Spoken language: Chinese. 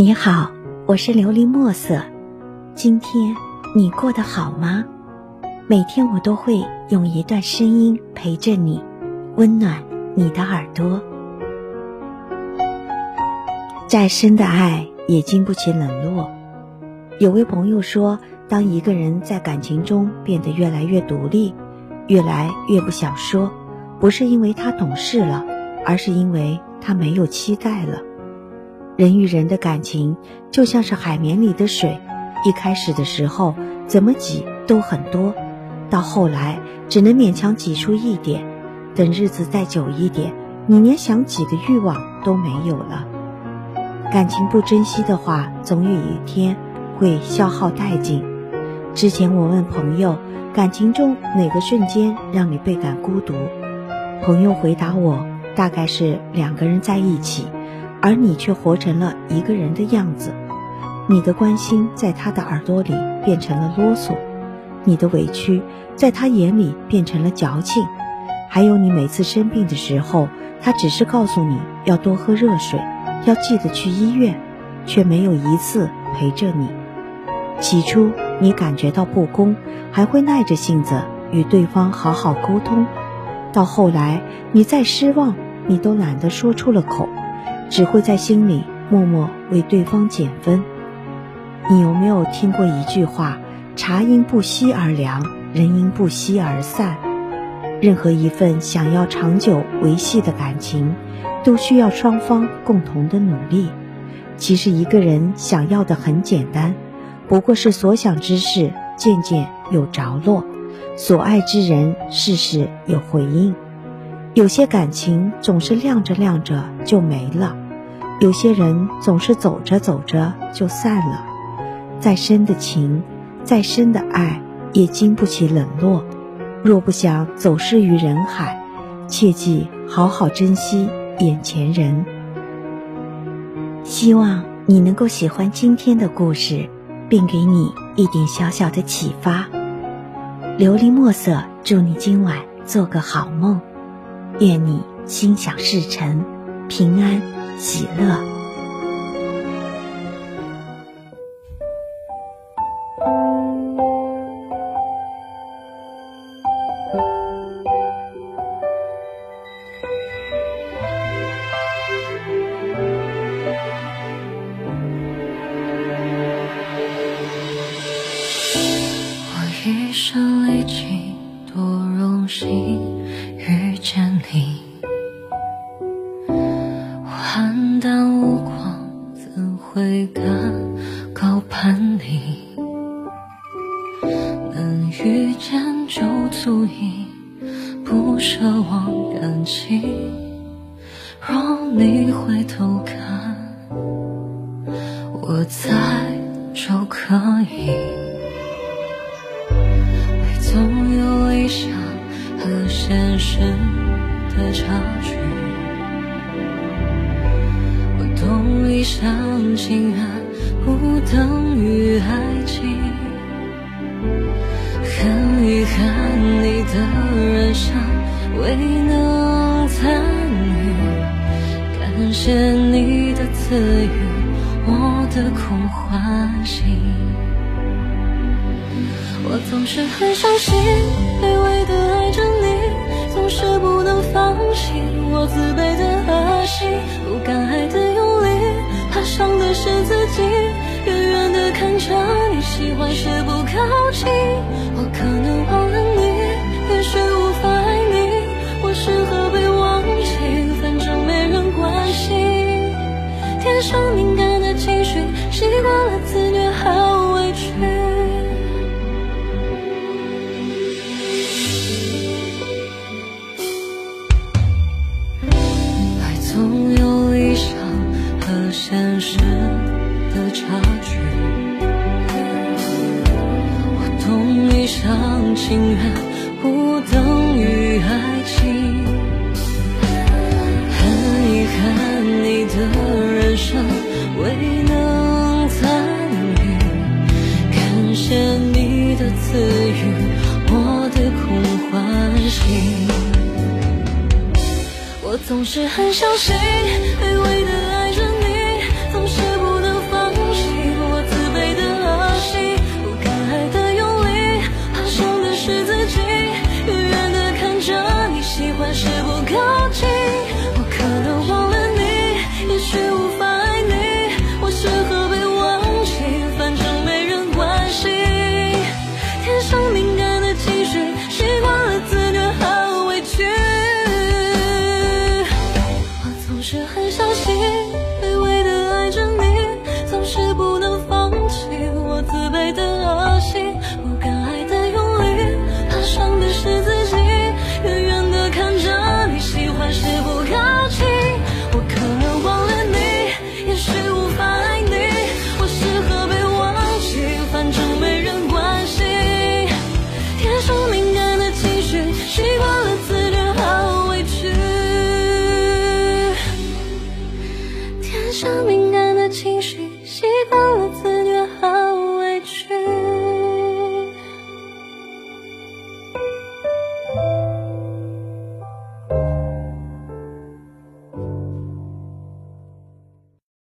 你好，我是琉璃墨色。今天你过得好吗？每天我都会用一段声音陪着你，温暖你的耳朵。再深的爱也经不起冷落。有位朋友说，当一个人在感情中变得越来越独立，越来越不想说，不是因为他懂事了，而是因为他没有期待了。人与人的感情就像是海绵里的水，一开始的时候怎么挤都很多，到后来只能勉强挤出一点。等日子再久一点，你连想挤的欲望都没有了。感情不珍惜的话，总有一天会消耗殆尽。之前我问朋友，感情中哪个瞬间让你倍感孤独？朋友回答我，大概是两个人在一起。而你却活成了一个人的样子，你的关心在他的耳朵里变成了啰嗦，你的委屈在他眼里变成了矫情，还有你每次生病的时候，他只是告诉你要多喝热水，要记得去医院，却没有一次陪着你。起初你感觉到不公，还会耐着性子与对方好好沟通，到后来你再失望，你都懒得说出了口。只会在心里默默为对方减分。你有没有听过一句话：“茶因不息而凉，人因不息而散。”任何一份想要长久维系的感情，都需要双方共同的努力。其实一个人想要的很简单，不过是所想之事渐渐有着落，所爱之人事事有回应。有些感情总是亮着亮着就没了，有些人总是走着走着就散了。再深的情，再深的爱，也经不起冷落。若不想走失于人海，切记好好珍惜眼前人。希望你能够喜欢今天的故事，并给你一点小小的启发。琉璃墨色，祝你今晚做个好梦。愿你心想事成，平安喜乐。我一生历尽多荣幸遇。见你，能遇见就足以，不奢望感情。若你回头看，我在就可以。总有理想和现实。的差距，我懂一厢情愿不等于爱情，很遗憾你的人生未能参与，感谢你的赐予我的空欢喜，我总是很伤心，卑微的爱着你，总是不能。放弃我自卑的恶习，不敢爱的用力，怕伤的是自己。远远的看着你，喜欢却不靠近。我可能忘了你，也许无法爱你。我适合被忘记，反正没人关心。天生差距，我懂一厢情愿不等于爱情。很遗憾你的人生未能参与，感谢你的赐予我的空欢喜。我总是很相信，卑微的不是很伤心。